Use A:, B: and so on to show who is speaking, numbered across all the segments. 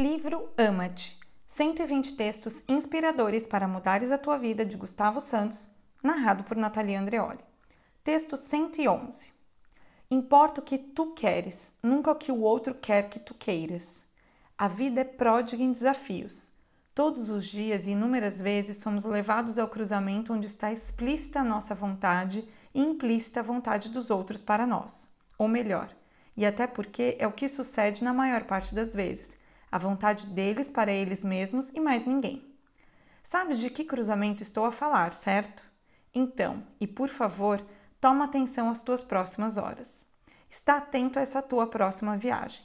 A: Livro Ama-te 120 textos inspiradores para mudares a tua vida de Gustavo Santos, narrado por Natalia Andreoli. Texto 111. Importa o que tu queres, nunca o que o outro quer que tu queiras. A vida é pródiga em desafios. Todos os dias e inúmeras vezes somos levados ao cruzamento onde está explícita a nossa vontade e implícita a vontade dos outros para nós. Ou melhor, e até porque é o que sucede na maior parte das vezes a vontade deles para eles mesmos e mais ninguém. Sabes de que cruzamento estou a falar, certo? Então, e por favor, toma atenção às tuas próximas horas. Está atento a essa tua próxima viagem.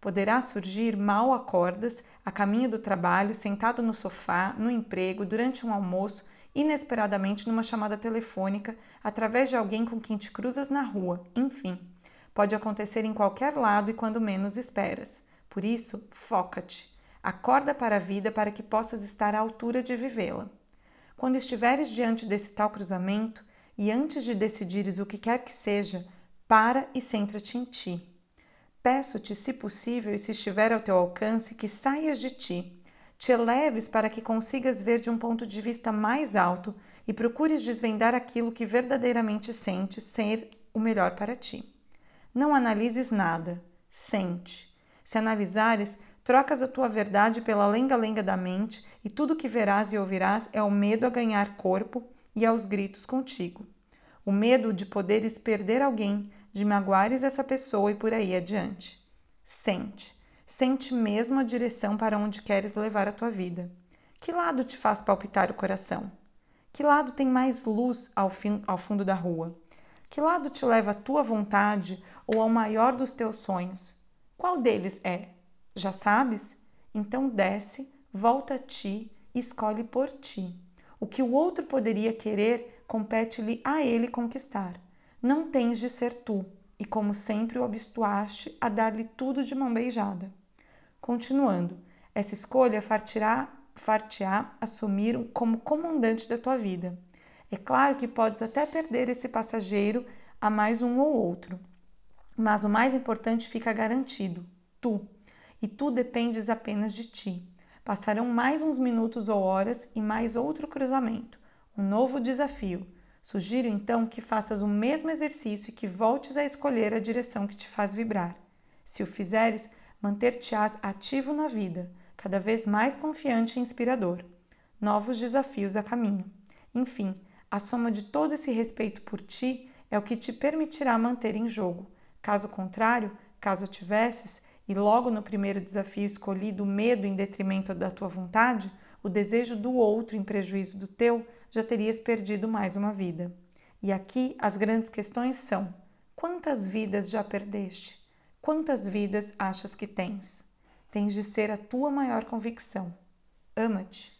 A: Poderá surgir mal acordas, a caminho do trabalho, sentado no sofá, no emprego, durante um almoço, inesperadamente numa chamada telefônica, através de alguém com quem te cruzas na rua, enfim. Pode acontecer em qualquer lado e quando menos esperas. Por isso, foca-te. Acorda para a vida para que possas estar à altura de vivê-la. Quando estiveres diante desse tal cruzamento e antes de decidires o que quer que seja, para e centra-te em ti. Peço-te, se possível e se estiver ao teu alcance, que saias de ti, te eleves para que consigas ver de um ponto de vista mais alto e procures desvendar aquilo que verdadeiramente sentes ser o melhor para ti. Não analises nada, sente. Se analisares, trocas a tua verdade pela lenga-lenga da mente e tudo que verás e ouvirás é o medo a ganhar corpo e aos gritos contigo. O medo de poderes perder alguém, de magoares essa pessoa e por aí adiante. Sente. Sente mesmo a direção para onde queres levar a tua vida. Que lado te faz palpitar o coração? Que lado tem mais luz ao, fim, ao fundo da rua? Que lado te leva à tua vontade ou ao maior dos teus sonhos? Qual deles é? Já sabes? Então desce, volta a ti e escolhe por ti. O que o outro poderia querer, compete-lhe a ele conquistar. Não tens de ser tu, e como sempre o habituaste a dar-lhe tudo de mão beijada. Continuando, essa escolha fartirá, far-te-á assumir como comandante da tua vida. É claro que podes até perder esse passageiro a mais um ou outro, mas o mais importante fica garantido: tu. E tu dependes apenas de ti. Passarão mais uns minutos ou horas e mais outro cruzamento, um novo desafio. Sugiro então que faças o mesmo exercício e que voltes a escolher a direção que te faz vibrar. Se o fizeres, manter-te-ás ativo na vida, cada vez mais confiante e inspirador. Novos desafios a caminho. Enfim, a soma de todo esse respeito por ti é o que te permitirá manter em jogo Caso contrário, caso tivesses, e logo no primeiro desafio escolhido o medo em detrimento da tua vontade, o desejo do outro em prejuízo do teu, já terias perdido mais uma vida. E aqui as grandes questões são: quantas vidas já perdeste? Quantas vidas achas que tens? Tens de ser a tua maior convicção. Ama-te.